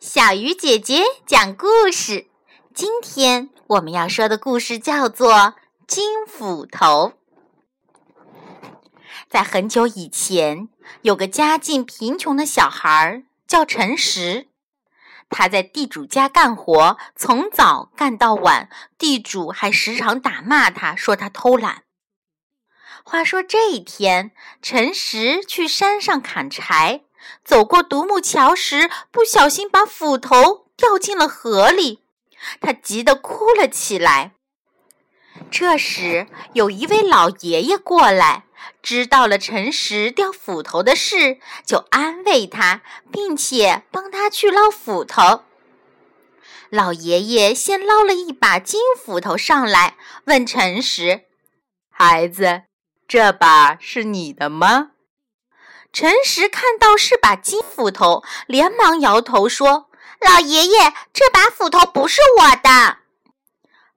小鱼姐姐讲故事。今天我们要说的故事叫做《金斧头》。在很久以前，有个家境贫穷的小孩叫陈实，他在地主家干活，从早干到晚，地主还时常打骂他，说他偷懒。话说这一天，陈实去山上砍柴。走过独木桥时，不小心把斧头掉进了河里，他急得哭了起来。这时，有一位老爷爷过来，知道了陈实掉斧头的事，就安慰他，并且帮他去捞斧头。老爷爷先捞了一把金斧头上来，问陈实：“孩子，这把是你的吗？”陈实看到是把金斧头，连忙摇头说：“老爷爷，这把斧头不是我的。”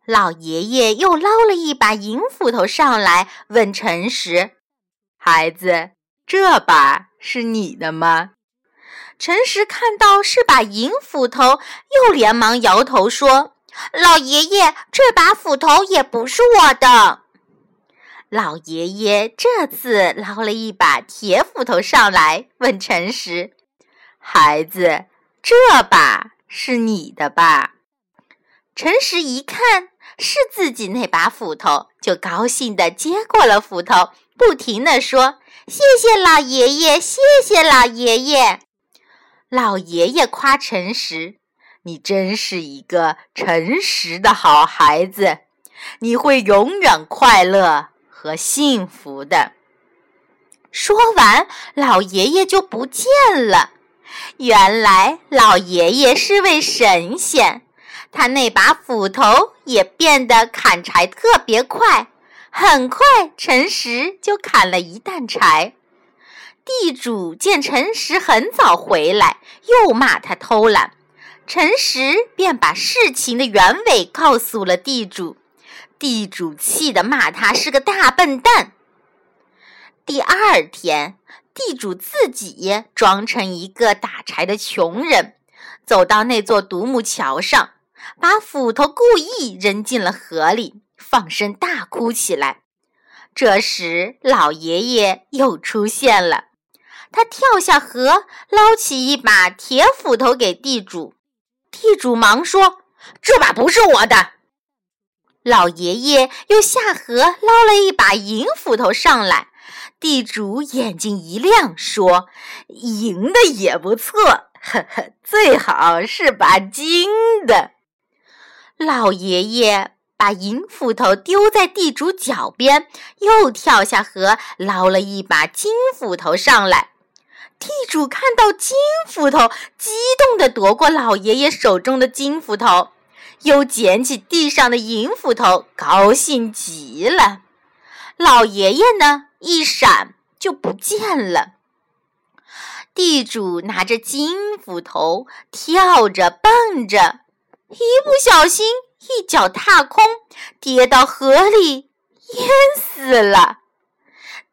老爷爷又捞了一把银斧头上来，问陈实：“孩子，这把是你的吗？”陈实看到是把银斧头，又连忙摇头说：“老爷爷，这把斧头也不是我的。”老爷爷这次捞了一把铁斧头上来，问陈实：“孩子，这把是你的吧？”陈实一看是自己那把斧头，就高兴地接过了斧头，不停地说：“谢谢老爷爷，谢谢老爷爷。”老爷爷夸陈实：“你真是一个诚实的好孩子，你会永远快乐。”和幸福的。说完，老爷爷就不见了。原来，老爷爷是位神仙，他那把斧头也变得砍柴特别快。很快，陈实就砍了一担柴。地主见陈实很早回来，又骂他偷懒。陈实便把事情的原委告诉了地主。地主气得骂他是个大笨蛋。第二天，地主自己装成一个打柴的穷人，走到那座独木桥上，把斧头故意扔进了河里，放声大哭起来。这时，老爷爷又出现了，他跳下河，捞起一把铁斧头给地主。地主忙说：“这把不是我的。”老爷爷又下河捞了一把银斧头上来，地主眼睛一亮，说：“银的也不错，呵呵，最好是把金的。”老爷爷把银斧头丢在地主脚边，又跳下河捞了一把金斧头上来。地主看到金斧头，激动地夺过老爷爷手中的金斧头。又捡起地上的银斧头，高兴极了。老爷爷呢，一闪就不见了。地主拿着金斧头，跳着蹦着，一不小心一脚踏空，跌到河里，淹死了。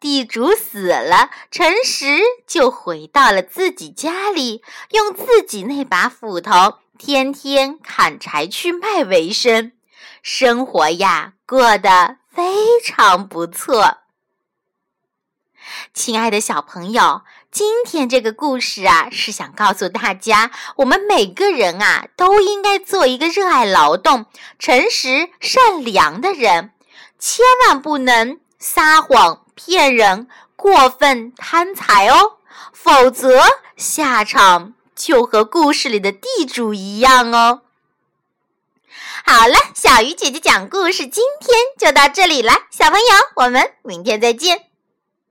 地主死了，陈实就回到了自己家里，用自己那把斧头。天天砍柴去卖为生，生活呀过得非常不错。亲爱的小朋友，今天这个故事啊，是想告诉大家，我们每个人啊，都应该做一个热爱劳动、诚实善良的人，千万不能撒谎骗人、过分贪财哦，否则下场。就和故事里的地主一样哦。好了，小鱼姐姐讲故事，今天就到这里了，小朋友，我们明天再见。